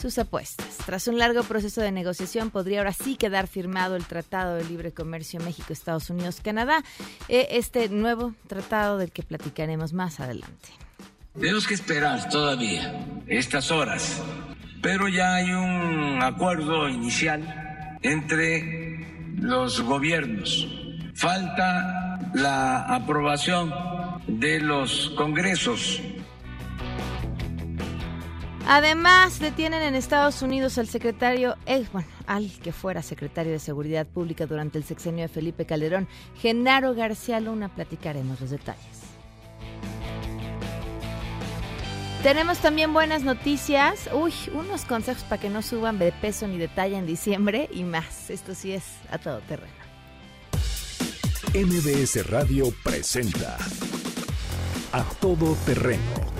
sus apuestas. Tras un largo proceso de negociación, podría ahora sí quedar firmado el Tratado de Libre Comercio México, Estados Unidos, Canadá, eh, este nuevo tratado del que platicaremos más adelante. Tenemos que esperar todavía estas horas, pero ya hay un acuerdo inicial entre los gobiernos. Falta la aprobación de los congresos Además, detienen en Estados Unidos al secretario, eh, bueno, al que fuera secretario de Seguridad Pública durante el sexenio de Felipe Calderón, Genaro García Luna. Platicaremos los detalles. Tenemos también buenas noticias. Uy, unos consejos para que no suban de peso ni de talla en diciembre y más. Esto sí es a todo terreno. MBS Radio presenta A Todo Terreno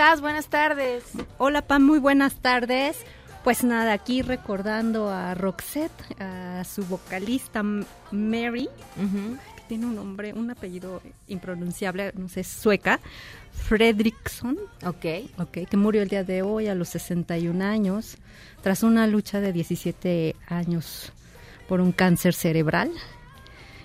Estás? Buenas tardes. Hola Pam, muy buenas tardes. Pues nada, aquí recordando a Roxette, a su vocalista Mary, que tiene un nombre, un apellido impronunciable, no sé, sueca, Fredrickson. Ok. Ok, que murió el día de hoy a los 61 años, tras una lucha de 17 años por un cáncer cerebral.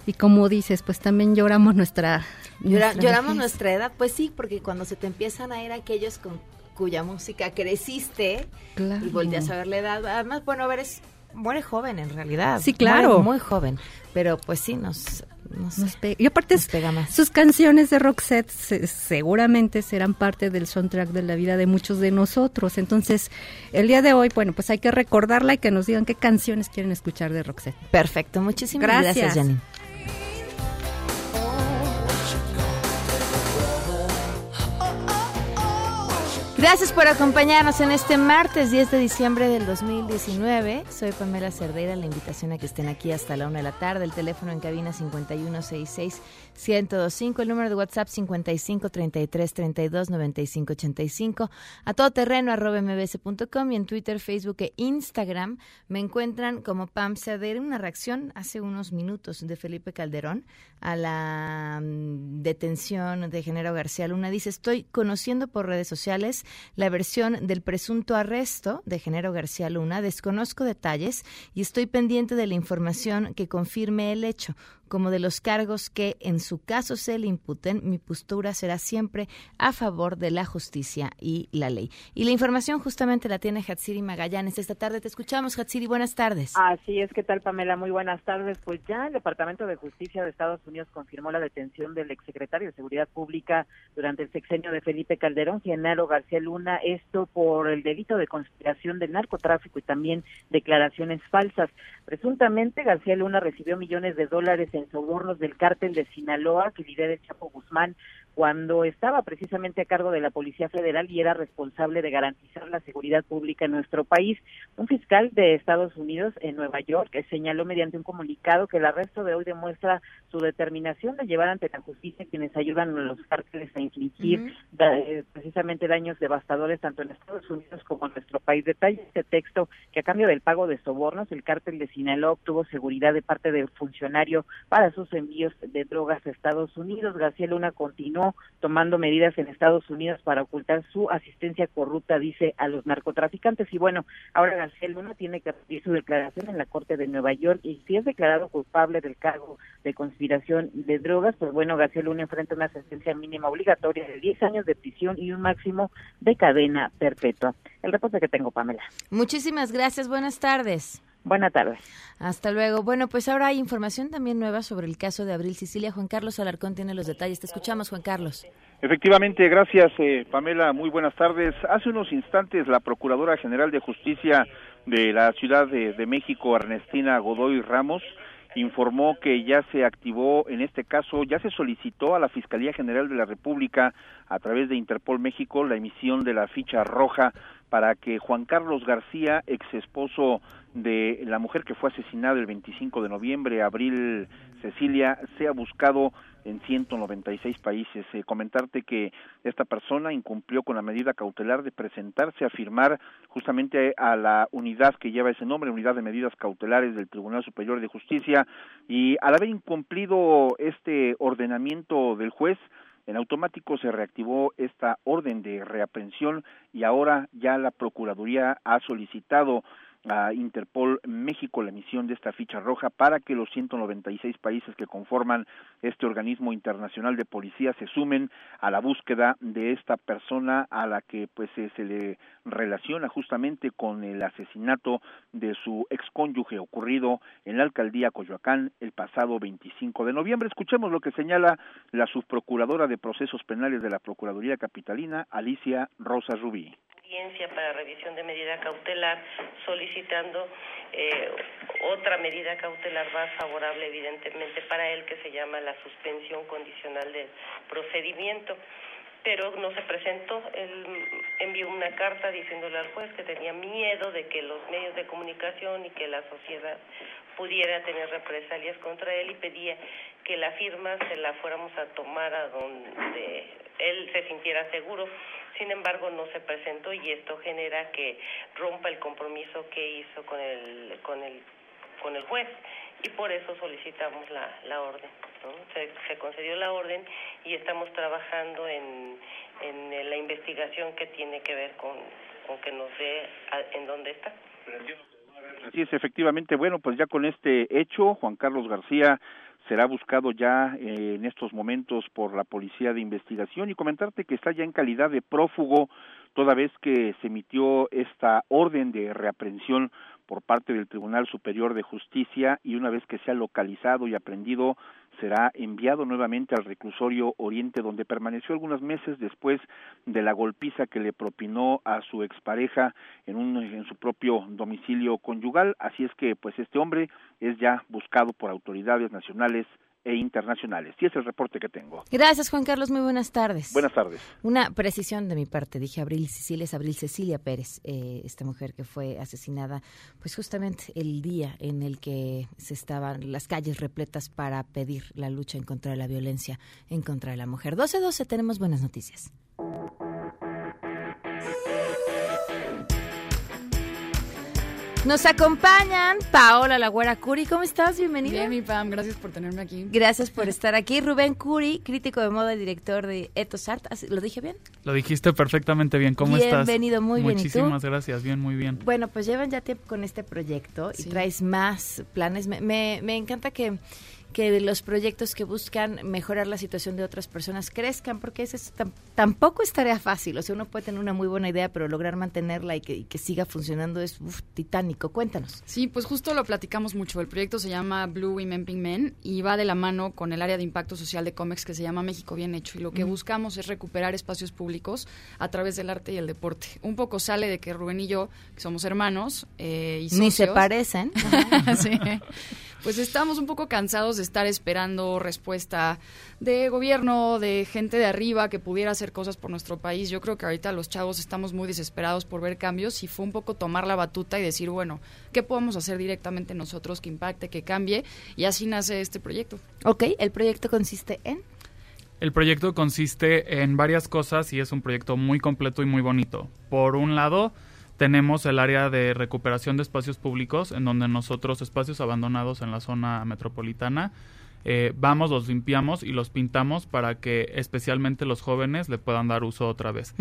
Y como dices, pues también lloramos nuestra... Llora- lloramos nuestra edad, pues sí, porque cuando se te empiezan a ir aquellos con cuya música creciste Claro. y volteas a ver la edad, además, bueno, a ver, es, muere joven en realidad. Sí, claro. Muere muy joven, pero pues sí, nos, nos, Nos pe- y aparte nos pega más. sus canciones de Roxette se- seguramente serán parte del soundtrack de la vida de muchos de nosotros. Entonces, el día de hoy, bueno, pues hay que recordarla y que nos digan qué canciones quieren escuchar de Roxette. Perfecto, muchísimas gracias, Gracias. Janine. Gracias por acompañarnos en este martes 10 de diciembre del 2019. Soy Pamela Cerdeira. La invitación a que estén aquí hasta la una de la tarde. El teléfono en cabina 5166-1025. El número de WhatsApp 5533329585. A todo terreno arroba mbs.com y en Twitter, Facebook e Instagram me encuentran como Pam Cerdeira. Una reacción hace unos minutos de Felipe Calderón a la mm, detención de Genaro García Luna. Dice, estoy conociendo por redes sociales la versión del presunto arresto de Genaro García Luna. Desconozco detalles y estoy pendiente de la información que confirme el hecho. Como de los cargos que en su caso se le imputen, mi postura será siempre a favor de la justicia y la ley. Y la información justamente la tiene Hatsiri Magallanes. Esta tarde te escuchamos, Hatsiri. Buenas tardes. Así es, ¿qué tal Pamela? Muy buenas tardes. Pues ya el Departamento de Justicia de Estados Unidos confirmó la detención del exsecretario de Seguridad Pública durante el sexenio de Felipe Calderón, Genaro García Luna, esto por el delito de conspiración del narcotráfico y también declaraciones falsas. Presuntamente García Luna recibió millones de dólares en sobornos del cártel de Sinaloa que lidera el Chapo Guzmán cuando estaba precisamente a cargo de la Policía Federal y era responsable de garantizar la seguridad pública en nuestro país. Un fiscal de Estados Unidos en Nueva York señaló mediante un comunicado que el arresto de hoy demuestra su determinación de llevar ante la justicia quienes ayudan a los cárteles a infligir da- eh, precisamente daños devastadores tanto en Estados Unidos como en nuestro país. Detalle este texto que a cambio del pago de sobornos, el cártel de Sinaloa obtuvo seguridad de parte del funcionario para sus envíos de drogas a Estados Unidos. García Luna continuó tomando medidas en Estados Unidos para ocultar su asistencia corrupta, dice, a los narcotraficantes. Y bueno, ahora García Luna tiene que pedir su declaración en la Corte de Nueva York y si es declarado culpable del cargo de conspiración de drogas, pues bueno, García Luna enfrenta una sentencia mínima obligatoria de 10 años de prisión y un máximo de cadena perpetua. El reporte que tengo, Pamela. Muchísimas gracias. Buenas tardes. Buenas tardes. Hasta luego. Bueno, pues ahora hay información también nueva sobre el caso de Abril Sicilia. Juan Carlos Alarcón tiene los detalles. Te escuchamos, Juan Carlos. Efectivamente, gracias, eh, Pamela. Muy buenas tardes. Hace unos instantes, la Procuradora General de Justicia de la Ciudad de, de México, Ernestina Godoy Ramos, informó que ya se activó, en este caso, ya se solicitó a la Fiscalía General de la República, a través de Interpol México, la emisión de la ficha roja para que Juan Carlos García, ex esposo de la mujer que fue asesinada el 25 de noviembre, Abril Cecilia, sea buscado en 196 países. Eh, comentarte que esta persona incumplió con la medida cautelar de presentarse a firmar justamente a la unidad que lleva ese nombre, Unidad de Medidas Cautelares del Tribunal Superior de Justicia, y al haber incumplido este ordenamiento del juez, en automático se reactivó esta orden de reaprehensión y ahora ya la Procuraduría ha solicitado a Interpol México la emisión de esta ficha roja para que los 196 países que conforman este organismo internacional de policía se sumen a la búsqueda de esta persona a la que pues se le relaciona justamente con el asesinato de su excónyuge ocurrido en la alcaldía Coyoacán el pasado 25 de noviembre. Escuchemos lo que señala la subprocuradora de procesos penales de la Procuraduría Capitalina, Alicia Rosa Rubí para revisión de medida cautelar solicitando eh, otra medida cautelar más favorable evidentemente para él que se llama la suspensión condicional del procedimiento pero no se presentó. Él envió una carta diciéndole al juez que tenía miedo de que los medios de comunicación y que la sociedad pudiera tener represalias contra él y pedía que la firma se la fuéramos a tomar a donde él se sintiera seguro. Sin embargo, no se presentó y esto genera que rompa el compromiso que hizo con el con el con el juez y por eso solicitamos la, la orden. Se, concedió la orden y estamos trabajando en, en la investigación que tiene que ver con, con que nos dé en dónde está. Así es, efectivamente. Bueno, pues ya con este hecho, Juan Carlos García será buscado ya eh, en estos momentos por la Policía de Investigación. Y comentarte que está ya en calidad de prófugo toda vez que se emitió esta orden de reaprensión por parte del Tribunal Superior de Justicia y una vez que sea localizado y aprendido será enviado nuevamente al reclusorio Oriente donde permaneció algunos meses después de la golpiza que le propinó a su expareja en un en su propio domicilio conyugal. Así es que pues este hombre es ya buscado por autoridades nacionales e internacionales. Y es el reporte que tengo. Gracias, Juan Carlos. Muy buenas tardes. Buenas tardes. Una precisión de mi parte. Dije Abril Cecilia, es Abril Cecilia Pérez, eh, esta mujer que fue asesinada, pues justamente el día en el que se estaban las calles repletas para pedir la lucha en contra de la violencia en contra de la mujer. 12-12, tenemos buenas noticias. Nos acompañan Paola Lagüera Curi. ¿Cómo estás? Bienvenida. Bien, mi Pam, gracias por tenerme aquí. Gracias por estar aquí. Rubén Curi, crítico de moda y director de Etos Art. ¿Lo dije bien? Lo dijiste perfectamente bien. ¿Cómo estás? Bienvenido, muy bien. Muchísimas gracias, bien, muy bien. Bueno, pues llevan ya tiempo con este proyecto y traes más planes. Me, me, me encanta que que los proyectos que buscan mejorar la situación de otras personas crezcan, porque ese es, tampoco es tarea fácil. O sea, uno puede tener una muy buena idea, pero lograr mantenerla y que, que siga funcionando es titánico. Cuéntanos. Sí, pues justo lo platicamos mucho. El proyecto se llama Blue Women Pink Men y va de la mano con el área de impacto social de cómics que se llama México Bien Hecho. Y lo que buscamos es recuperar espacios públicos a través del arte y el deporte. Un poco sale de que Rubén y yo, que somos hermanos eh, y socios, Ni se parecen. sí pues estamos un poco cansados de estar esperando respuesta de gobierno, de gente de arriba que pudiera hacer cosas por nuestro país. Yo creo que ahorita los chavos estamos muy desesperados por ver cambios y fue un poco tomar la batuta y decir, bueno, ¿qué podemos hacer directamente nosotros que impacte, que cambie? Y así nace este proyecto. Ok, el proyecto consiste en... El proyecto consiste en varias cosas y es un proyecto muy completo y muy bonito. Por un lado, tenemos el área de recuperación de espacios públicos, en donde nosotros, espacios abandonados en la zona metropolitana, eh, vamos, los limpiamos y los pintamos para que especialmente los jóvenes le puedan dar uso otra vez.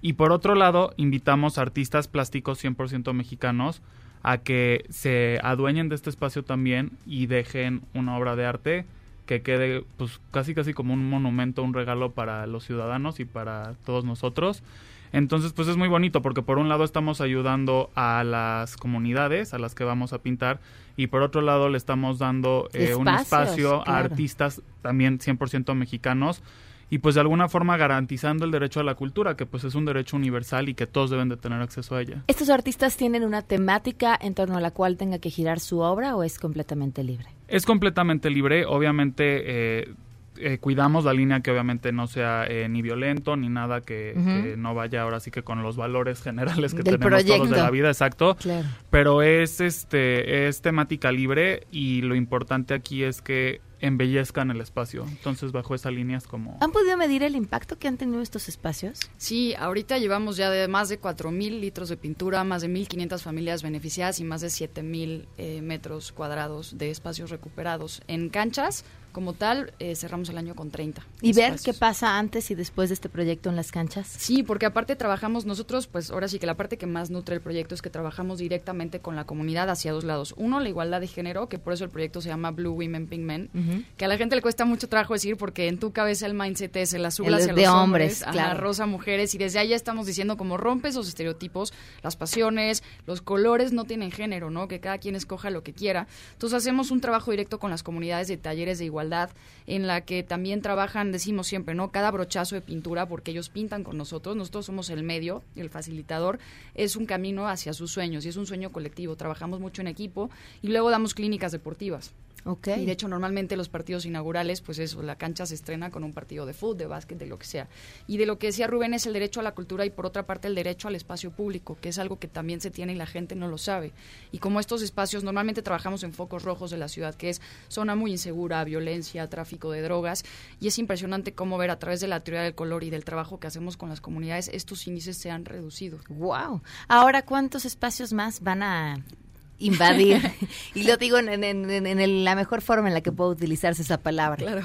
Y por otro lado, invitamos a artistas plásticos 100% mexicanos a que se adueñen de este espacio también y dejen una obra de arte que quede pues casi casi como un monumento, un regalo para los ciudadanos y para todos nosotros. Entonces, pues es muy bonito porque por un lado estamos ayudando a las comunidades a las que vamos a pintar y por otro lado le estamos dando eh, un espacio a artistas también 100% mexicanos y pues de alguna forma garantizando el derecho a la cultura, que pues es un derecho universal y que todos deben de tener acceso a ella. ¿Estos artistas tienen una temática en torno a la cual tenga que girar su obra o es completamente libre? Es completamente libre, obviamente eh, eh, cuidamos la línea que obviamente no sea eh, ni violento ni nada que, no vaya ahora sí que con los valores generales que tenemos todos de la vida, exacto. Pero es este es temática libre y lo importante aquí es que embellezcan el espacio. Entonces, bajo esa línea es como... ¿Han podido medir el impacto que han tenido estos espacios? Sí, ahorita llevamos ya de más de 4.000 litros de pintura, más de 1.500 familias beneficiadas y más de 7.000 eh, metros cuadrados de espacios recuperados. En canchas, como tal, eh, cerramos el año con 30. ¿Y ver qué pasa antes y después de este proyecto en las canchas? Sí, porque aparte trabajamos nosotros, pues ahora sí que la parte que más nutre el proyecto es que trabajamos directamente con la comunidad hacia dos lados. Uno, la igualdad de género, que por eso el proyecto se llama Blue Women Pink Men, que a la gente le cuesta mucho trabajo decir porque en tu cabeza el mindset es el azul hacia de los hombres, hombres, la rosa mujeres, y desde ahí ya estamos diciendo como rompes esos estereotipos, las pasiones, los colores no tienen género, ¿no? Que cada quien escoja lo que quiera. Entonces hacemos un trabajo directo con las comunidades de talleres de igualdad en la que también trabajan, decimos siempre, ¿no? Cada brochazo de pintura, porque ellos pintan con nosotros, nosotros somos el medio, el facilitador, es un camino hacia sus sueños y es un sueño colectivo. Trabajamos mucho en equipo y luego damos clínicas deportivas. Okay. Y de hecho, normalmente los partidos inaugurales, pues eso, la cancha se estrena con un partido de fútbol, de básquet, de lo que sea. Y de lo que decía Rubén es el derecho a la cultura y por otra parte el derecho al espacio público, que es algo que también se tiene y la gente no lo sabe. Y como estos espacios, normalmente trabajamos en focos rojos de la ciudad, que es zona muy insegura, violencia, tráfico de drogas, y es impresionante cómo ver a través de la teoría del color y del trabajo que hacemos con las comunidades, estos índices se han reducido. ¡Wow! Ahora, ¿cuántos espacios más van a invadir. y lo digo en, la mejor forma en la que puedo utilizarse esa palabra. Claro.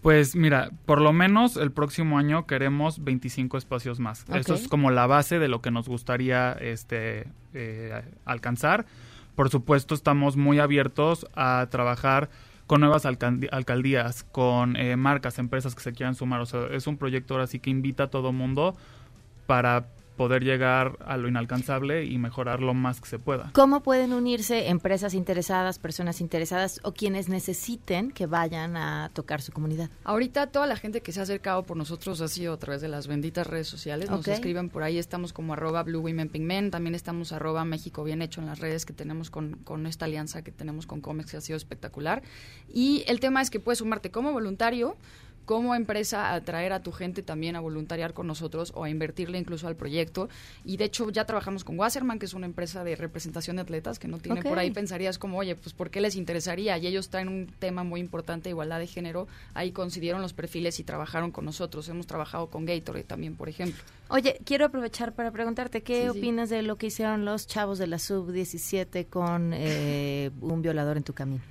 Pues mira, por lo menos el próximo año queremos 25 espacios más. Eso es como la base de lo que nos gustaría este, eh, alcanzar. Por supuesto, estamos muy abiertos a trabajar con nuevas alcaldías, con eh, marcas, empresas que se quieran sumar. O sea, es un proyecto ahora sí que invita a todo mundo para poder llegar a lo inalcanzable y mejorar lo más que se pueda. ¿Cómo pueden unirse empresas interesadas, personas interesadas o quienes necesiten que vayan a tocar su comunidad? Ahorita toda la gente que se ha acercado por nosotros ha sido a través de las benditas redes sociales. Nos escriben por ahí, estamos como arroba Blue Women Pink Men, también estamos arroba México Bien Hecho en las redes que tenemos con, con esta alianza que tenemos con Comex que ha sido espectacular. Y el tema es que puedes sumarte como voluntario como empresa atraer a tu gente también a voluntariar con nosotros o a invertirle incluso al proyecto. Y de hecho ya trabajamos con Wasserman, que es una empresa de representación de atletas que no tiene por ahí, pensarías como, oye, pues ¿por qué les interesaría? Y ellos traen un tema muy importante, igualdad de género, ahí coincidieron los perfiles y trabajaron con nosotros. Hemos trabajado con Gatorade también, por ejemplo. Oye, quiero aprovechar para preguntarte, ¿qué opinas de lo que hicieron los chavos de la sub-17 con eh, un violador en tu camino?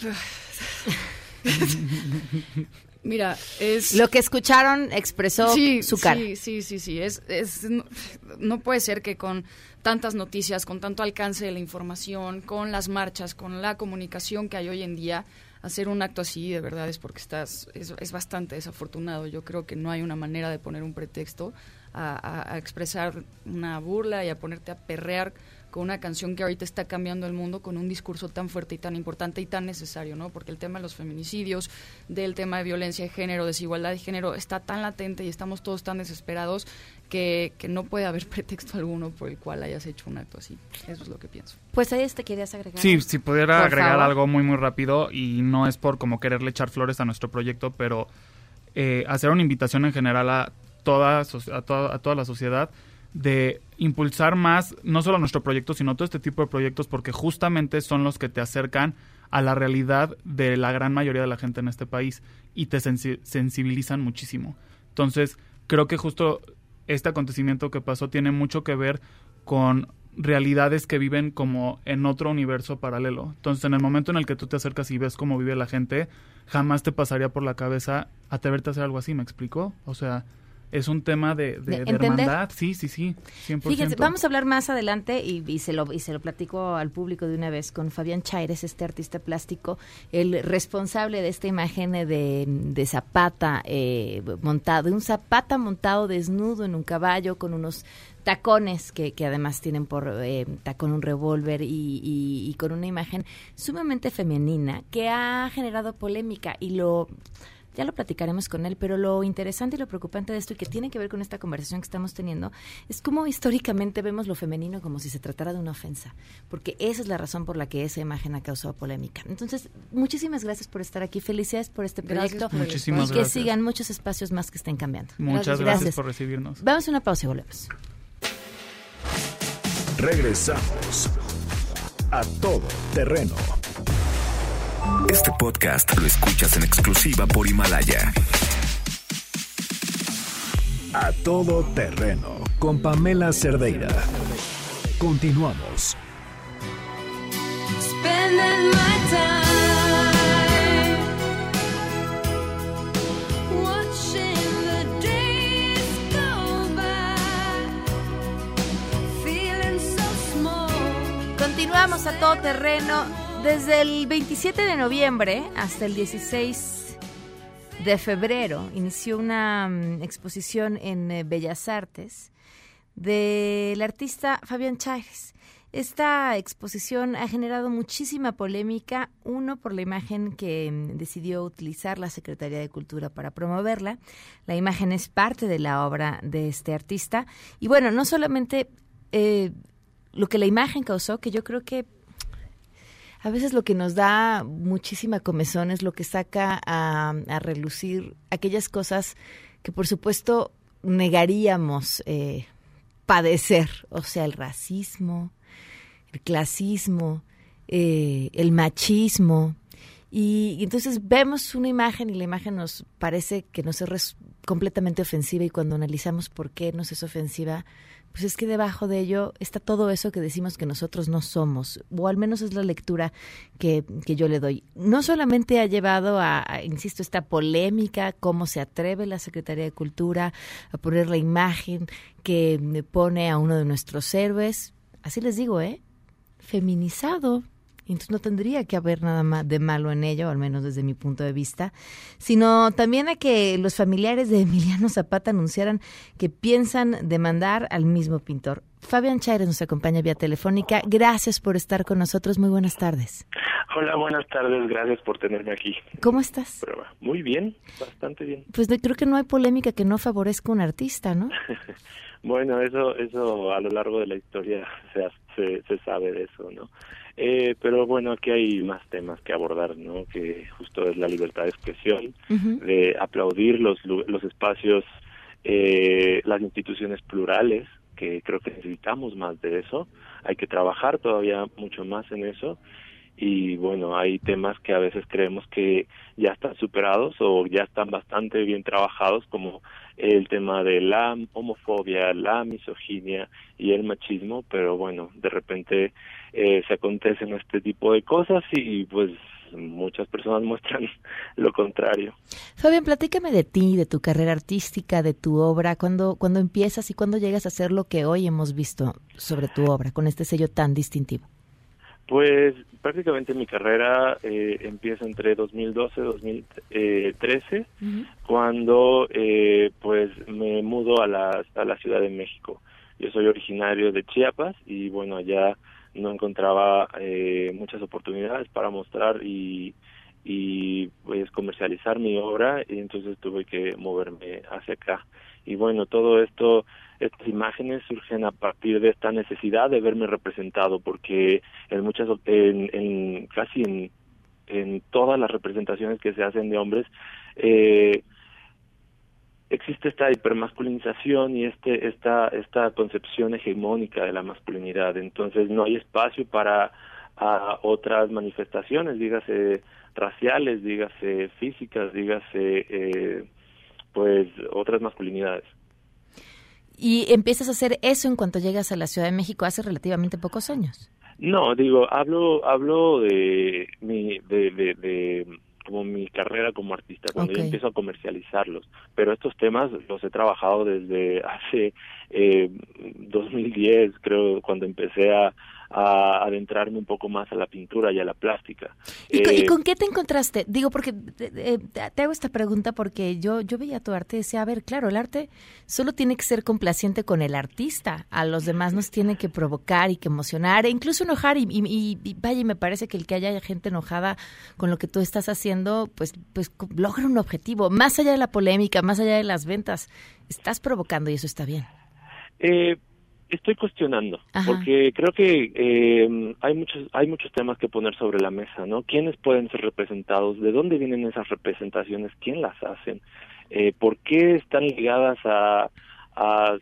Mira, es... Lo que escucharon expresó su cara. Sí, sí, sí, sí. Es, es, no, puede ser que con tantas noticias, con tanto alcance de la información, con las marchas, con la comunicación que hay hoy en día, hacer un acto así de verdad es porque estás, es, es bastante desafortunado. Yo creo que no hay una manera de poner un pretexto a, a expresar una burla y a ponerte a perrear con una canción que ahorita está cambiando el mundo con un discurso tan fuerte y tan importante y tan necesario, ¿no? Porque el tema de los feminicidios, del tema de violencia de género, desigualdad de género, está tan latente y estamos todos tan desesperados que, que no puede haber pretexto alguno por el cual hayas hecho un acto así. Eso es lo que pienso. Pues ahí te querías agregar. Sí, si pudiera agregar algo muy, muy rápido y no es por como quererle echar flores a nuestro proyecto, pero eh, hacer una invitación en general a toda, a toda, a toda la sociedad de impulsar más, no solo nuestro proyecto, sino todo este tipo de proyectos, porque justamente son los que te acercan a la realidad de la gran mayoría de la gente en este país y te sensibilizan muchísimo. Entonces, creo que justo este acontecimiento que pasó tiene mucho que ver con realidades que viven como en otro universo paralelo. Entonces, en el momento en el que tú te acercas y ves cómo vive la gente, jamás te pasaría por la cabeza atreverte a hacer algo así, ¿me explico? O sea, es un tema de, hermandad, sí, sí, sí, 100%. Fíjense, vamos a hablar más adelante y, se lo, y se lo platico al público de una vez con Fabián Chaires, este artista plástico, el responsable de esta imagen de, de Zapata eh, montado, de un Zapata montado desnudo en un caballo con unos tacones que, que además tienen por eh, tacón un revólver y, y con una imagen sumamente femenina que ha generado polémica y lo ya lo platicaremos con él, pero lo interesante y lo preocupante de esto y que tiene que ver con esta conversación que estamos teniendo es cómo históricamente vemos lo femenino como si se tratara de una ofensa, porque esa es la razón por la que esa imagen ha causado polémica. Entonces, muchísimas gracias por estar aquí, felicidades por este proyecto muchísimas y que sigan muchos espacios más que estén cambiando. Muchas gracias, por recibirnos. Vamos a una pausa y volvemos. Regresamos a todo terreno. Este podcast lo escuchas en exclusiva por Himalaya. A todo terreno con Pamela Cerdeira. Continuamos. Continuamos a todo terreno desde el 27 de noviembre hasta el 16 de febrero inició una mm, exposición en eh, Bellas Artes del artista Fabián Chávez. Esta exposición ha generado muchísima polémica, uno por la imagen que mm, decidió utilizar la Secretaría de Cultura para promoverla. La imagen es parte de la obra de este artista. Y bueno, no solamente eh, lo que la imagen causó, que yo creo que a veces lo que nos da muchísima comezón es lo que saca a, relucir aquellas cosas que por supuesto negaríamos eh, padecer, o sea, el racismo, el clasismo, eh, el machismo. Y, y, entonces vemos una imagen y la imagen nos parece que nos es completamente ofensiva y cuando analizamos por qué nos es ofensiva, pues es que debajo de ello está todo eso que decimos que nosotros no somos, o al menos es la lectura que, que yo le doy. No solamente ha llevado a, insisto, esta polémica, cómo se atreve la Secretaría de Cultura a poner la imagen que pone a uno de nuestros héroes, así les digo, ¿eh? Feminizado, entonces no tendría que haber nada más de malo en ello, al menos desde mi punto de vista, sino también a que los familiares de Emiliano Zapata anunciaran que piensan demandar al mismo pintor. Fabián Chaires nos acompaña vía telefónica. Gracias por estar con nosotros. Muy buenas tardes. Hola, buenas tardes. Gracias por tenerme aquí. ¿Cómo estás? Muy bien, bastante bien. Pues creo que no hay polémica que no favorezca a un artista, ¿no? bueno, eso, eso a lo largo de la historia se, se, se sabe de eso, ¿no? Eh, pero bueno, aquí hay más temas que abordar, ¿no? Que justo es la libertad de expresión, de aplaudir los, los espacios, eh, las instituciones plurales, que creo que necesitamos más de eso. Hay que trabajar todavía mucho más en eso. Y bueno, hay temas que a veces creemos que ya están superados o ya están bastante bien trabajados, como el tema de la homofobia, la misoginia y el machismo, pero bueno, de repente eh, se acontecen este tipo de cosas y pues muchas personas muestran lo contrario. Fabián, platícame de ti, de tu carrera artística, de tu obra, cuando, cuando empiezas y cuando llegas a hacer lo que hoy hemos visto sobre tu obra, con este sello tan distintivo. Pues prácticamente mi carrera eh, empieza entre 2012 y 2013, cuando eh, pues me mudo a la, a la Ciudad de México. Yo soy originario de Chiapas y bueno, allá no encontraba eh, muchas oportunidades para mostrar y, y pues comercializar mi obra y entonces tuve que moverme hacia acá y bueno todo esto estas imágenes surgen a partir de esta necesidad de verme representado porque en muchas en, en casi en en todas las representaciones que se hacen de hombres eh, existe esta hipermasculinización y este esta esta concepción hegemónica de la masculinidad. Entonces no hay espacio para a otras manifestaciones dígase raciales dígase físicas dígase eh, pues otras masculinidades y empiezas a hacer eso en cuanto llegas a la Ciudad de México hace relativamente pocos años. No, digo, hablo hablo de mi de, de, como mi carrera como artista, cuando yo empiezo a comercializarlos. Pero estos temas los he trabajado desde hace eh, 2010, creo, cuando empecé a, a adentrarme un poco más a la pintura y a la plástica. ¿Y, eh, con qué te encontraste? Digo, porque eh, te hago esta pregunta porque yo, yo veía tu arte y decía, a ver, claro, el arte solo tiene que ser complaciente con el artista, a los demás nos tiene que provocar y que emocionar, e incluso enojar, y, y, y vaya, me parece que el que haya gente enojada con lo que tú estás haciendo, pues, pues logra un objetivo, más allá de la polémica, más allá de las ventas, estás provocando y eso está bien. Eh, estoy cuestionando porque creo que eh, hay muchos hay muchos temas que poner sobre la mesa no quiénes pueden ser representados de dónde vienen esas representaciones quién las hacen eh, por qué están ligadas a a,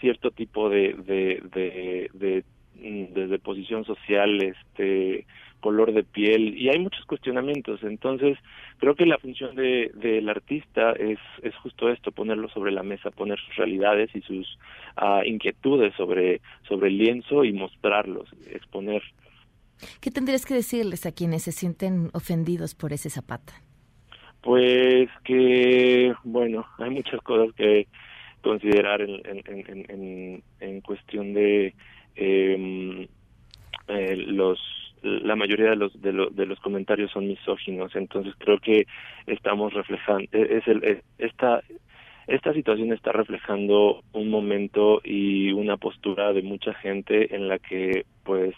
cierto tipo de de, de, de, mm, de posición social este color de piel y hay muchos cuestionamientos. Entonces, creo que la función de, del artista es, es justo esto, ponerlo sobre la mesa, poner sus realidades y sus ah, inquietudes sobre, sobre el lienzo y mostrarlos, exponer. ¿Qué tendrías que decirles a quienes se sienten ofendidos por ese zapata? Pues que, bueno, hay muchas cosas que considerar en, en, en, en cuestión de em, eh, los la mayoría de los, de, de los comentarios son misóginos, entonces creo que estamos reflejando, e, es el, esta, esta situación está reflejando un momento y una postura de mucha gente en la que pues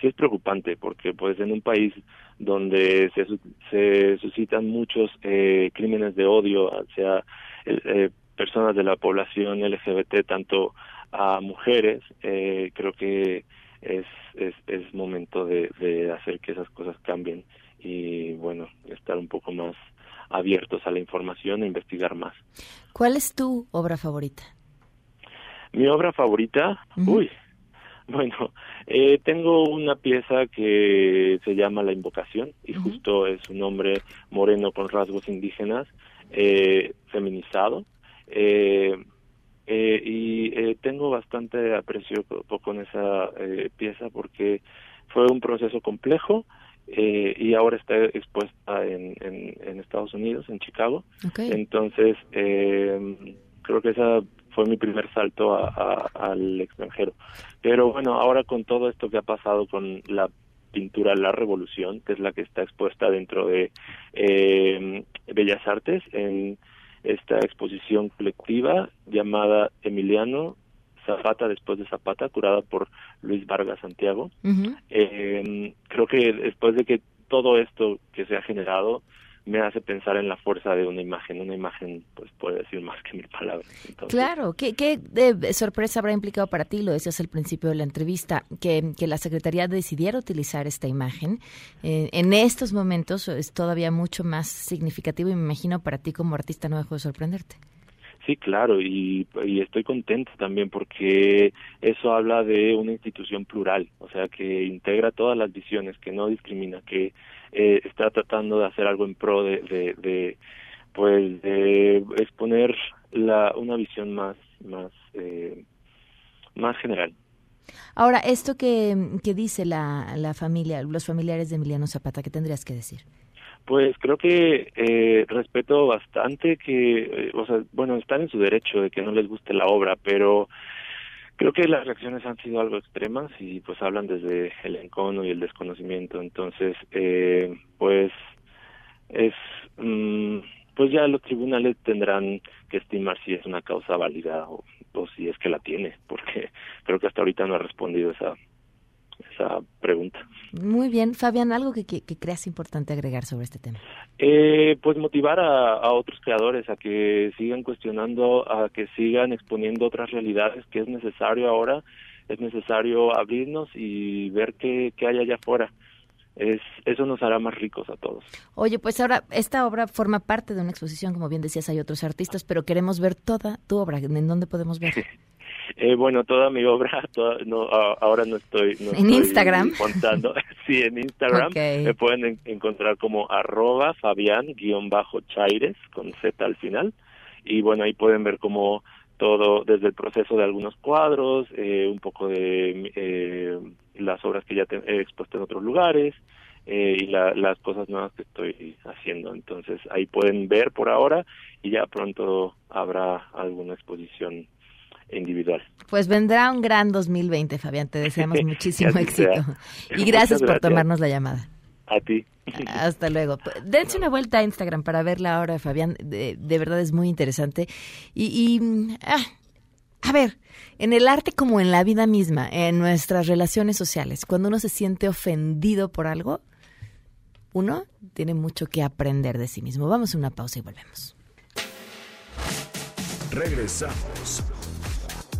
sí es preocupante porque pues en un país donde se, se suscitan muchos eh, crímenes de odio hacia eh, personas de la población LGBT, tanto a mujeres, eh, creo que es, es, es momento de, de hacer que esas cosas cambien y bueno, estar un poco más abiertos a la información e investigar más. ¿Cuál es tu obra favorita? Mi obra favorita, uy, bueno, eh, tengo una pieza que se llama La Invocación y justo es un hombre moreno con rasgos indígenas, eh, feminizado. Eh, eh, y eh, tengo bastante aprecio con esa eh, pieza porque fue un proceso complejo eh, y ahora está expuesta en, en, en Estados Unidos, en Chicago. Entonces, eh, creo que esa fue mi primer salto a, al extranjero. Pero bueno, ahora con todo esto que ha pasado con la pintura La Revolución, que es la que está expuesta dentro de eh, Bellas Artes en esta exposición colectiva llamada Emiliano Zapata después de Zapata, curada por Luis Vargas Santiago. eh, creo que después de que todo esto que se ha generado me hace pensar en la fuerza de una imagen. Una imagen, pues puede decir más que mil palabras. claro, ¿qué, qué eh, sorpresa habrá implicado para ti? Lo decías al principio de la entrevista, que, que la Secretaría decidiera utilizar esta imagen. Eh, en estos momentos es todavía mucho más significativo y me imagino para ti como artista no dejó de sorprenderte. Sí, claro, y, estoy contento también porque eso habla de una institución plural, o sea, que integra todas las visiones, que no discrimina, que eh, está tratando de hacer algo en pro de, de, de pues, de exponer la, una visión más, más, eh, más general. Ahora, esto que, que dice la, la familia, los familiares de Emiliano Zapata, ¿qué tendrías que decir? Pues creo que eh, respeto bastante que, eh, o sea, bueno, están en su derecho de que no les guste la obra, pero creo que las reacciones han sido algo extremas y pues hablan desde el encono y el desconocimiento. Entonces, eh, pues es, mm, pues ya los tribunales tendrán que estimar si es una causa válida o, o si es que la tiene, porque creo que hasta ahorita no ha respondido esa esa pregunta. Muy bien, Fabián, algo que, que, creas importante agregar sobre este tema. Eh, pues motivar a, a, otros creadores a que sigan cuestionando, a que sigan exponiendo otras realidades, que es necesario ahora, es necesario abrirnos y ver qué, qué hay allá afuera. Es, eso nos hará más ricos a todos. Oye, pues ahora esta obra forma parte de una exposición, como bien decías, hay otros artistas, pero queremos ver toda tu obra. ¿En dónde podemos ver? Eh, bueno, toda mi obra, no, ahora no estoy... No ¿En Instagram? Montando. sí, en Instagram me pueden encontrar como arroba fabián-chaires con Z al final. Y bueno, ahí pueden ver como todo desde el proceso de algunos cuadros, eh, un poco de eh, las obras que ya he expuesto en otros lugares eh, y las cosas nuevas que estoy haciendo. Entonces ahí pueden ver por ahora y ya pronto habrá alguna exposición individual. Pues vendrá un gran 2020, Fabián. Te deseamos muchísimo éxito. Y gracias, por tomarnos la llamada. A ti. Hasta luego. Dense una vuelta a Instagram para ver la obra de Fabián. De, verdad es muy interesante. Y, ah, a ver, en el arte como en la vida misma, en nuestras relaciones sociales, cuando uno se siente ofendido por algo, uno tiene mucho que aprender de sí mismo. Vamos a una pausa y volvemos. Regresamos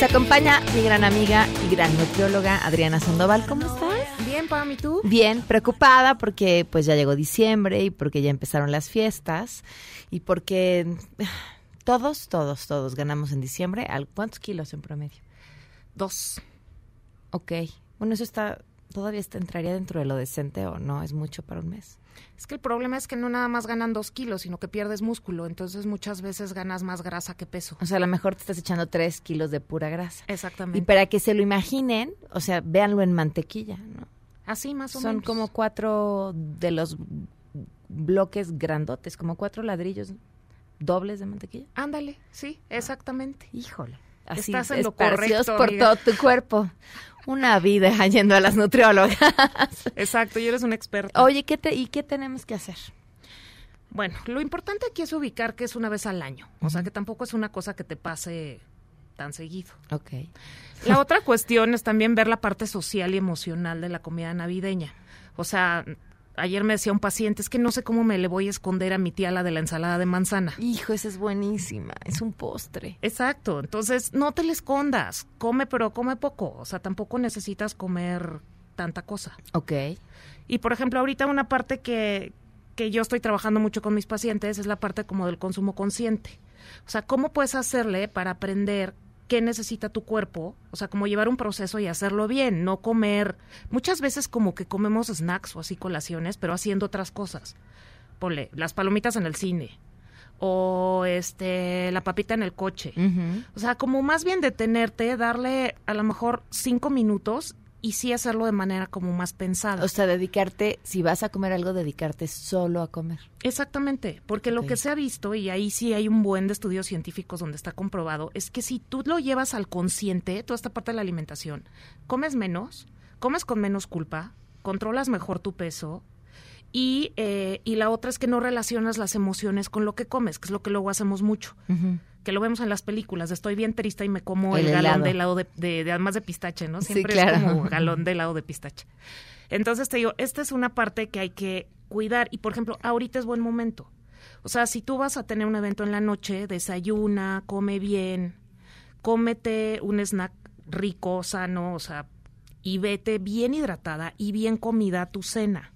Nos acompaña mi gran amiga y gran nutrióloga Adriana Sandoval. ¿Cómo estás? Bien, Pam, ¿y tú? Bien, preocupada porque pues ya llegó diciembre y porque ya empezaron las fiestas y porque todos, todos, todos ganamos en diciembre. ¿Cuántos kilos en promedio? Dos. Ok. Bueno, eso está, todavía entraría dentro de lo decente o no, es mucho para un mes. Es que el problema es que no nada más ganan dos kilos, sino que pierdes músculo. Entonces muchas veces ganas más grasa que peso. O sea, a lo mejor te estás echando tres kilos de pura grasa. Exactamente. Y para que se lo imaginen, o sea, véanlo en mantequilla, ¿no? Así más o menos. Son como cuatro de los bloques grandotes, como cuatro ladrillos dobles de mantequilla. Ándale, sí, exactamente. Híjole. Así Estás en lo correcto, por todo tu cuerpo. Una vida yendo a las nutriólogas. Exacto, y eres un experto. Oye, ¿qué te, ¿y qué tenemos que hacer? Bueno, lo importante aquí es ubicar que es una vez al año. O sea, que tampoco es una cosa que te pase tan seguido. Ok. La otra cuestión es también ver la parte social y emocional de la comida navideña. O sea, ayer me decía un paciente, es que no sé cómo me le voy a esconder a mi tía la de la ensalada de manzana. Hijo, esa es buenísima, es un postre. Exacto, entonces no te le escondas, come pero come poco, o sea, tampoco necesitas comer tanta cosa. Ok. Y por ejemplo, ahorita una parte que, que yo estoy trabajando mucho con mis pacientes es la parte como del consumo consciente. O sea, ¿cómo puedes hacerle para aprender qué necesita tu cuerpo, o sea, como llevar un proceso y hacerlo bien, no comer, muchas veces como que comemos snacks o así colaciones, pero haciendo otras cosas. Ponle, las palomitas en el cine, o este la papita en el coche. O sea, como más bien detenerte, darle a lo mejor cinco minutos y sí hacerlo de manera como más pensada. O sea, dedicarte, si vas a comer algo, dedicarte solo a comer. Exactamente, porque lo que se ha visto, y ahí sí hay un buen de estudios científicos donde está comprobado, es que si tú lo llevas al consciente, toda esta parte de la alimentación, comes menos, comes con menos culpa, controlas mejor tu peso, y, eh, y la otra es que no relacionas las emociones con lo que comes, que es lo que luego hacemos mucho que lo vemos en las películas, estoy bien triste y me como el, galón de helado de, de, además de pistache, ¿no? Siempre es como galón de helado de pistache. Entonces te digo, esta es una parte que hay que cuidar y por ejemplo, ahorita es buen momento. O sea, si tú vas a tener un evento en la noche, desayuna, come bien, cómete un snack rico, sano, o sea, y vete bien hidratada y bien comida a tu cena.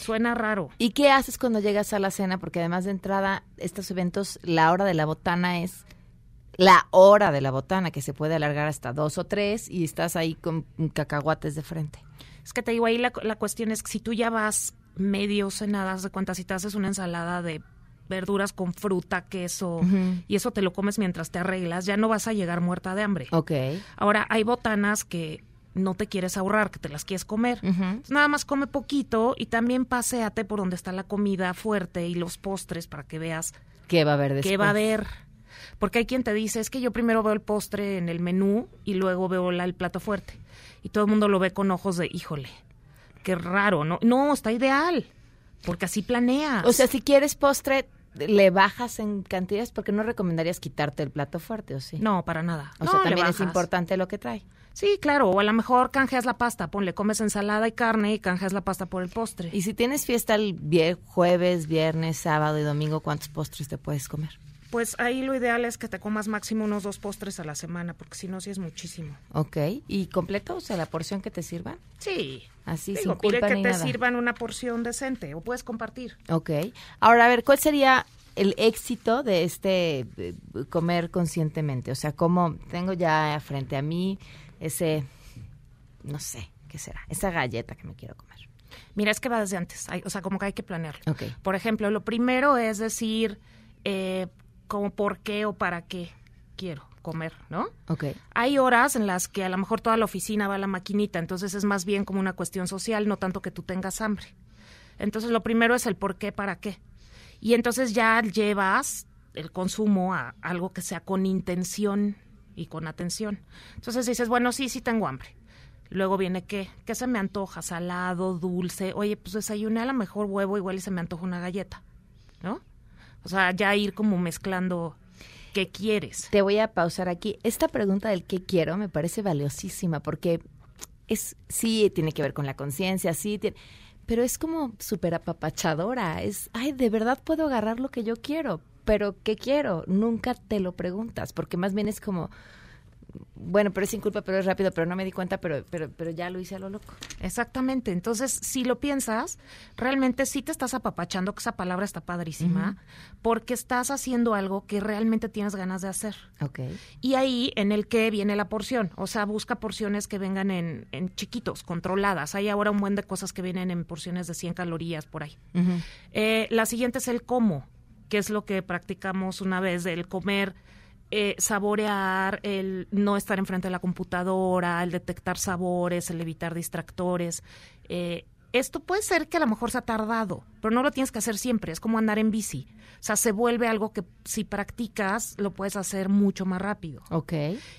Suena raro. ¿Y qué haces cuando llegas a la cena? Porque además de entrada, estos eventos, la hora de la botana es la hora de la botana, que se puede alargar hasta dos o tres y estás ahí con cacahuates de frente. Es que te digo, ahí la, cuestión es que si tú ya vas medio cenadas de cuentas, si te haces una ensalada de verduras con fruta, queso, y eso te lo comes mientras te arreglas, ya no vas a llegar muerta de hambre. Ok. Ahora, hay botanas que no te quieres ahorrar, que te las quieres comer. nada más come poquito y también paséate por donde está la comida fuerte y los postres para que veas qué va a haber después. ¿Qué va a haber? Porque hay quien te dice, es que yo primero veo el postre en el menú y luego veo el plato fuerte. Y todo el mundo lo ve con ojos de, híjole, qué raro, ¿no? No, está ideal, porque así planeas. O sea, si quieres postre, le bajas en cantidades porque no recomendarías quitarte el plato fuerte, ¿o sí? No, para nada. O sea, también es importante lo que trae. Sí, claro, o a lo mejor canjeas la pasta, ponle, comes ensalada y carne y canjeas la pasta por el postre. Y si tienes fiesta el jueves, viernes, sábado y domingo, ¿cuántos postres te puedes comer? Pues ahí lo ideal es que te comas máximo unos dos postres a la semana, porque si no, sí es muchísimo. Ok. ¿Y completo? O sea, la porción que te sirvan. Sí. Así, Digo, sin culpa pide que ni te nada. sirvan una porción decente o puedes compartir. Ok. Ahora, a ver, ¿cuál sería el éxito de este eh, comer conscientemente? O sea, ¿cómo tengo ya frente a mí ese, no sé, ¿qué será? Esa galleta que me quiero comer. Mira, es que va desde antes, hay- o sea, como que hay que planearlo. Por ejemplo, lo primero es decir, eh, como por qué o para qué quiero comer, ¿no? Ok. Hay horas en las que a lo mejor toda la oficina va a la maquinita, entonces es más bien como una cuestión social, no tanto que tú tengas hambre. Entonces lo primero es el por qué, para qué. Y entonces ya llevas el consumo a algo que sea con intención y con atención. Entonces dices, bueno, sí, sí tengo hambre. Luego viene qué, qué se me antoja, salado, dulce. Oye, pues desayuné a lo mejor huevo, igual y se me antoja una galleta, ¿no? O sea, ya ir como mezclando qué quieres. Te voy a pausar aquí. Esta pregunta del qué quiero me parece valiosísima porque es sí tiene que ver con la conciencia, sí tiene, pero es como súper apapachadora. Es, ay, de verdad puedo agarrar lo que yo quiero, pero ¿qué quiero? Nunca te lo preguntas porque más bien es como, bueno, pero es sin culpa, pero es rápido, pero no me di cuenta, pero, pero, pero ya lo hice a lo loco. Exactamente. Entonces, si lo piensas, realmente sí te estás apapachando, que esa palabra está padrísima, porque estás haciendo algo que realmente tienes ganas de hacer. Ok. Y ahí en el que viene la porción. O sea, busca porciones que vengan en, en chiquitos, controladas. Hay ahora un buen de cosas que vienen en porciones de 100 calorías por ahí. Eh, la siguiente es el cómo, que es lo que practicamos una vez, el comer, eh, saborear, el no estar enfrente de la computadora, el detectar sabores, el evitar distractores. Eh, esto puede ser que a lo mejor se ha tardado, pero no lo tienes que hacer siempre, es como andar en bici. O sea, se vuelve algo que si practicas lo puedes hacer mucho más rápido. Ok.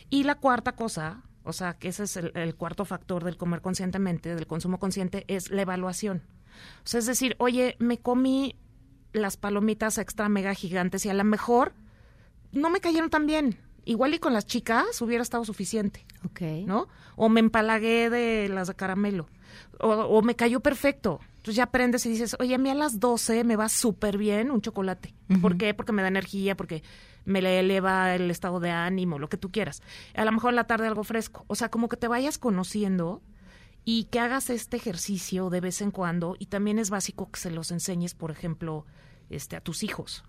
Y la cuarta cosa, o sea, que ese es el, el cuarto factor del comer conscientemente, del consumo consciente, es la evaluación. O sea, es decir, oye, me comí las palomitas extra mega gigantes y a lo mejor no me cayeron tan bien. Igual y con las chicas hubiera estado suficiente, Ok. ¿no? O me empalagué de las de caramelo. O, o me cayó perfecto. Entonces ya aprendes y dices, oye, a mí a las 12 me va súper bien un chocolate. ¿Por qué? Porque me da energía, porque me le eleva el estado de ánimo, lo que tú quieras. A lo mejor en la tarde algo fresco. O sea, como que te vayas conociendo y que hagas este ejercicio de vez en cuando. Y también es básico que se los enseñes, por ejemplo, este, a tus hijos.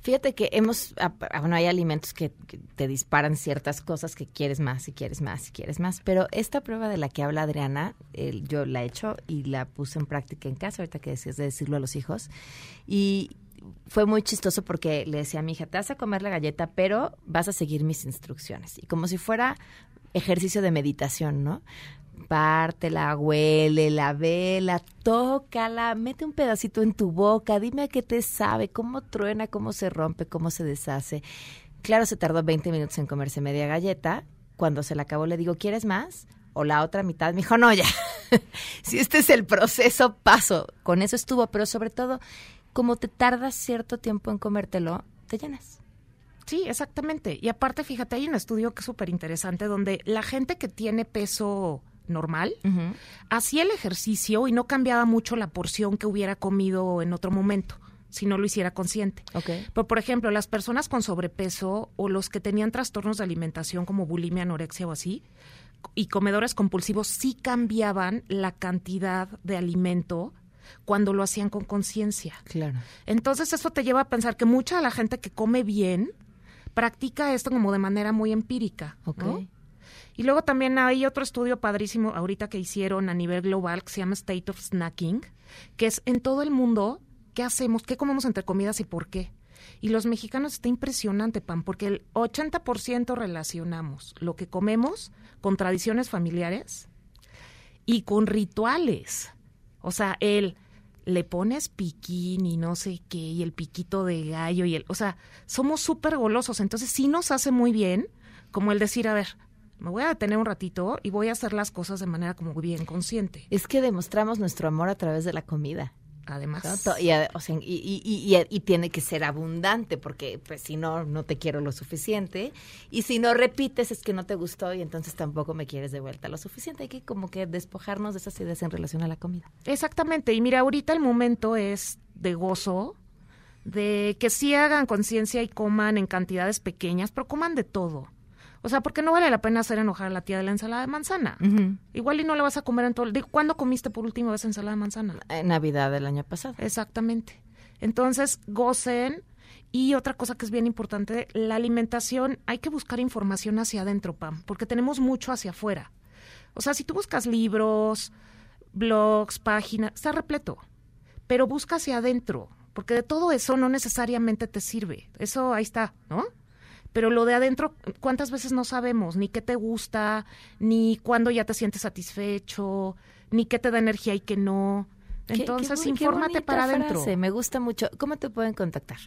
Fíjate que hemos, ah, bueno, hay alimentos que, te disparan ciertas cosas que quieres más y quieres más y quieres más, pero esta prueba de la que habla Adriana, yo la he hecho y la puse en práctica en casa, ahorita que decías de decirlo a los hijos, y fue muy chistoso porque le decía a mi hija, te vas a comer la galleta, pero vas a seguir mis instrucciones, y como si fuera ejercicio de meditación, ¿no? Pártela, huele, la vela, tócala, mete un pedacito en tu boca, dime a qué te sabe, cómo truena, cómo se rompe, cómo se deshace. Claro, se tardó 20 minutos en comerse media galleta. Cuando se la acabó le digo, ¿quieres más? O la otra mitad. Me dijo, no, ya. si este es el proceso, paso. Con eso estuvo, pero sobre todo, como te tardas cierto tiempo en comértelo, te llenas. Sí, exactamente. Y aparte, fíjate, hay un estudio que es súper interesante donde la gente que tiene peso normal hacía el ejercicio y no cambiaba mucho la porción que hubiera comido en otro momento si no lo hiciera consciente. Pero, por ejemplo, las personas con sobrepeso o los que tenían trastornos de alimentación como bulimia, anorexia o así, y comedores compulsivos sí cambiaban la cantidad de alimento cuando lo hacían con conciencia. Claro. Entonces eso te lleva a pensar que mucha de la gente que come bien practica esto como de manera muy empírica. ¿no? Y luego también hay otro estudio padrísimo ahorita que hicieron a nivel global que se llama State of Snacking, que es en todo el mundo qué hacemos, qué comemos entre comidas y por qué. Y los mexicanos está impresionante, Pam, porque el 80% relacionamos lo que comemos con tradiciones familiares y con rituales. O sea, el le pones piquín y no sé qué, y el piquito de gallo, y el, o sea, somos súper golosos. Entonces sí nos hace muy bien, como el decir, a ver, me voy a detener un ratito y voy a hacer las cosas de manera como bien consciente. Es que demostramos nuestro amor a través de la comida. Además. Y, o sea, y tiene que ser abundante, porque pues si no, no te quiero lo suficiente. Y si no repites, es que no te gustó y entonces tampoco me quieres de vuelta lo suficiente. Hay que como que despojarnos de esas ideas en relación a la comida. Exactamente. Y mira, ahorita el momento es de gozo, de que sí hagan conciencia y coman en cantidades pequeñas, pero coman de todo. O sea, porque no vale la pena hacer enojar a la tía de la ensalada de manzana. Igual y no la vas a comer en todo el día. ¿Cuándo comiste por última vez ensalada de manzana? En Navidad del año pasado. Exactamente. Entonces, gocen. Y otra cosa que es bien importante, la alimentación, hay que buscar información hacia adentro, Pam, porque tenemos mucho hacia afuera. O sea, si tú buscas libros, blogs, páginas, está repleto, pero busca hacia adentro, porque de todo eso no necesariamente te sirve. Eso ahí está, ¿no? Pero lo de adentro, ¿cuántas veces no sabemos? Ni qué te gusta, ni cuándo ya te sientes satisfecho, ni qué te da energía y qué no. Entonces, infórmate para adentro. Me gusta mucho. ¿Cómo te pueden contactar?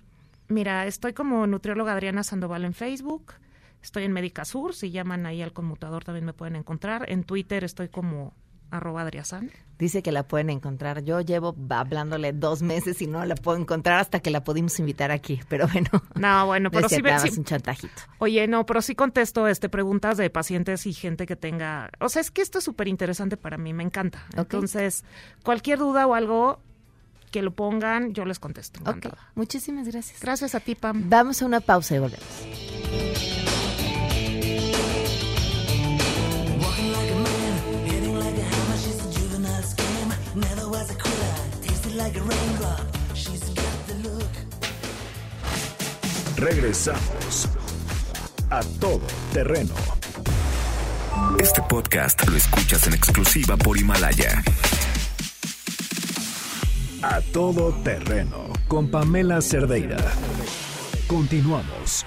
Mira, estoy como nutrióloga Adriana Sandoval en Facebook. Estoy en Médica Sur. Si llaman ahí al conmutador también me pueden encontrar. En Twitter estoy como arroba Adriasan. Dice que la pueden encontrar. Yo llevo hablándole dos meses y no la puedo encontrar hasta que la pudimos invitar aquí. Pero bueno. No, bueno, pero sí, sí, un chantajito. Oye, no, pero sí contesto este preguntas de pacientes y gente que tenga. O sea, es que esto es súper interesante para mí, me encanta. Entonces, cualquier duda o algo que lo pongan, yo les contesto. Muchísimas gracias. Gracias a ti, Pam. Vamos a una pausa y volvemos. Regresamos a todo terreno. Este podcast lo escuchas en exclusiva por Himalaya. A todo terreno con Pamela Cerdeira. Continuamos.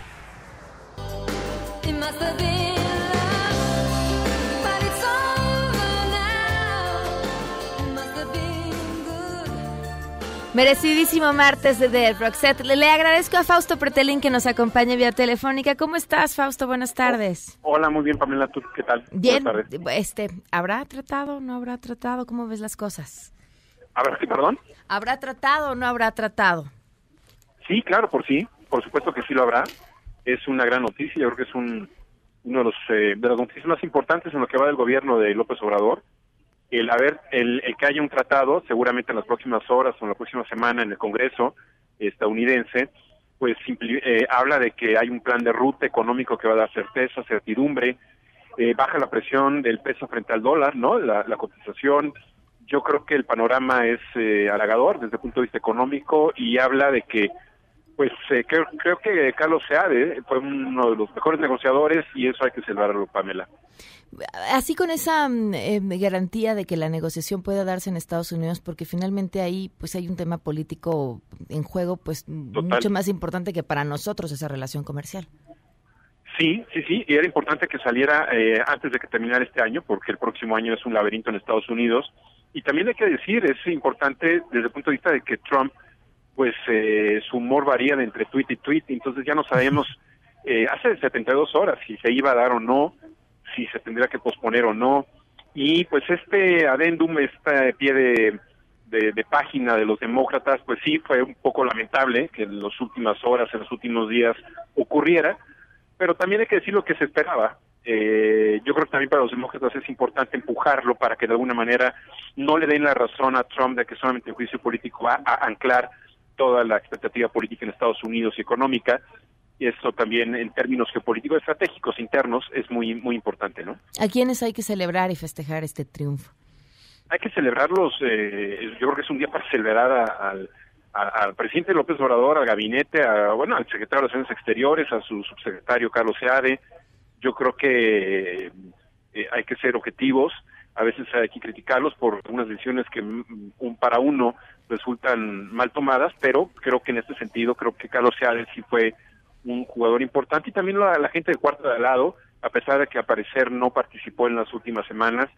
Merecidísimo martes de The Roxette. Le, le, agradezco a Fausto Pretelín que nos acompañe vía telefónica. ¿Cómo estás, Fausto? Buenas tardes. Hola, muy bien, Pamela. ¿Tú qué tal? Bien. Este, ¿Habrá tratado o no habrá tratado? ¿Cómo ves las cosas? A ver, perdón. ¿Habrá tratado o no habrá tratado? Sí, claro, por sí. Por supuesto que sí lo habrá. Es una gran noticia. Yo creo que es un, uno de los eh, de las noticias más importantes en lo que va del gobierno de López Obrador el haber el, que haya un tratado seguramente en las próximas horas o en la próxima semana en el Congreso estadounidense pues eh, habla de que hay un plan de ruta económico que va a dar certeza certidumbre eh, baja la presión del peso frente al dólar no la, cotización yo creo que el panorama es eh, halagador desde el punto de vista económico y habla de que pues creo, creo que Carlos Seade fue uno de los mejores negociadores y eso hay que celebrarlo Pamela así con esa mm, em, garantía de que la negociación pueda darse en Estados Unidos, porque finalmente ahí pues hay un tema político en juego pues mucho más importante que para nosotros esa relación comercial. Sí, sí, sí, y era importante que saliera eh, antes de que terminara este año, porque el próximo año es un laberinto en Estados Unidos. Y también hay que decir, es importante desde el punto de vista de que Trump, pues eh, su humor varía de entre tweet y tweet, entonces ya no sabemos eh, hace 72 horas si se iba a dar o no, si se tendría que posponer o no. Y pues este adendum, este pie de, de, página de los demócratas, pues sí fue un poco lamentable que en las últimas horas, en los últimos días ocurriera, pero también hay que decir lo que se esperaba. Eh, yo creo que también para los demócratas es importante empujarlo para que de alguna manera no le den la razón a Trump de que solamente el juicio político va a anclar toda la expectativa política en Estados Unidos y económica, y eso también en términos geopolíticos estratégicos internos es muy muy importante, ¿no? ¿A quiénes hay que celebrar y festejar este triunfo? Hay que celebrarlos, eh, yo creo que es un día para celebrar al, al presidente López Obrador, al gabinete, a, bueno, al secretario de Relaciones Exteriores, a su subsecretario Carlos Seade. Yo creo que eh, hay que ser objetivos, a veces hay que criticarlos por unas decisiones que mm, un, para uno resultan mal tomadas, pero creo que en este sentido, creo que Carlos Seade sí fue un jugador importante y también la, gente del cuarto de al lado, a pesar de que aparecer no participó en las últimas semanas,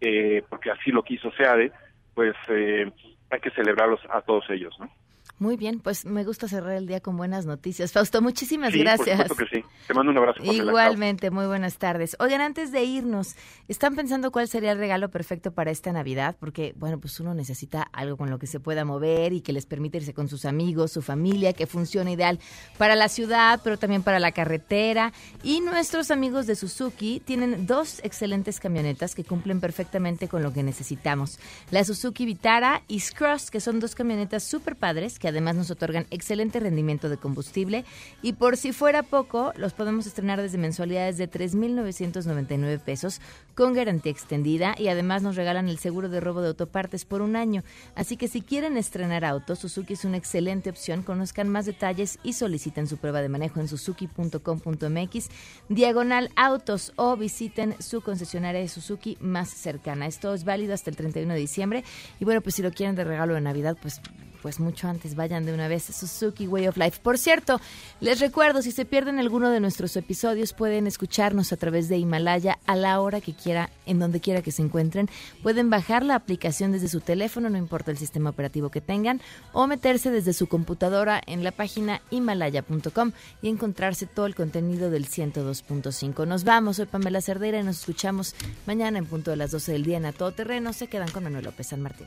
eh, porque así lo quiso SEADE, pues eh, hay que celebrarlos a todos ellos, ¿no? Muy bien, pues me gusta cerrar el día con buenas noticias. Fausto, muchísimas gracias. Por supuesto que sí. Te mando un abrazo. Igualmente, muy buenas tardes. Oigan, antes de irnos, ¿están pensando cuál sería el regalo perfecto para esta Navidad? Porque, bueno, pues uno necesita algo con lo que se pueda mover y que les permita irse con sus amigos, su familia, que funcione ideal para la ciudad, pero también para la carretera. Y nuestros amigos de Suzuki tienen dos excelentes camionetas que cumplen perfectamente con lo que necesitamos. La Suzuki Vitara y Scross, que son dos camionetas súper padres que además nos otorgan excelente rendimiento de combustible. Y por si fuera poco, los podemos estrenar desde mensualidades de 3.999 pesos con garantía extendida y además nos regalan el seguro de robo de autopartes por un año. Así que si quieren estrenar autos, Suzuki es una excelente opción. Conozcan más detalles y soliciten su prueba de manejo en suzuki.com.mx, diagonal autos o visiten su concesionaria de Suzuki más cercana. Esto es válido hasta el 31 de diciembre. Y bueno, pues si lo quieren de regalo de Navidad, pues pues mucho antes vayan de una vez a Suzuki Way of Life. Por cierto, les recuerdo, si se pierden alguno de nuestros episodios, pueden escucharnos a través de Himalaya a la hora que quiera, en donde quiera que se encuentren. Pueden bajar la aplicación desde su teléfono, no importa el sistema operativo que tengan, o meterse desde su computadora en la página himalaya.com y encontrarse todo el contenido del 102.5. Nos vamos, soy Pamela Cerdeira y nos escuchamos mañana en punto de las 12 del día en A Todo Terreno. Se quedan con Manuel López San Martín.